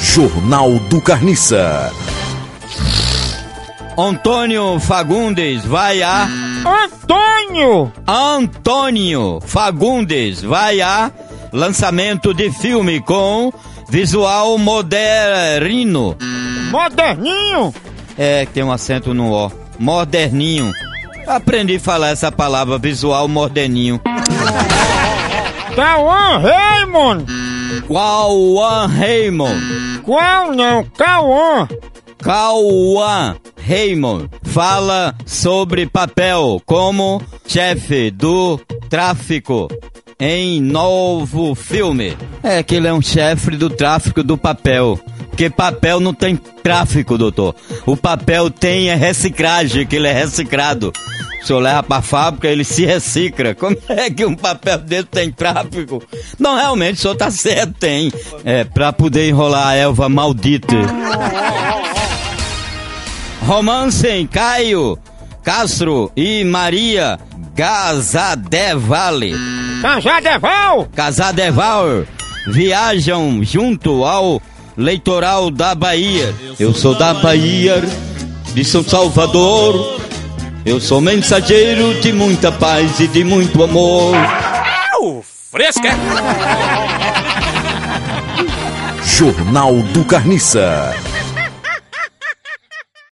Jornal do Carniça. Antônio Fagundes vai a. Antônio! Antônio Fagundes vai a lançamento de filme com visual moderno. Moderninho! É, tem um acento no O. Moderninho. Aprendi a falar essa palavra, visual moderninho. Cauã Raymond! Cauã Raymond. Qual não? Cauã! Cauã Raymond fala sobre papel como chefe do tráfico em novo filme. É que ele é um chefe do tráfico do papel. Porque papel não tem tráfico, doutor. O papel tem é reciclagem, que ele é reciclado. O senhor leva pra fábrica, ele se recicla. Como é que um papel desse tem tráfico? Não, realmente, o senhor tá certo, tem. É, pra poder enrolar a elva maldita. Romance em Caio, Castro e Maria Casadevale. Casadeval! Casadeval viajam junto ao leitoral da Bahia. Eu sou da Bahia, de São Salvador. Eu sou mensageiro de muita paz e de muito amor. Fresca! Jornal do Carniça.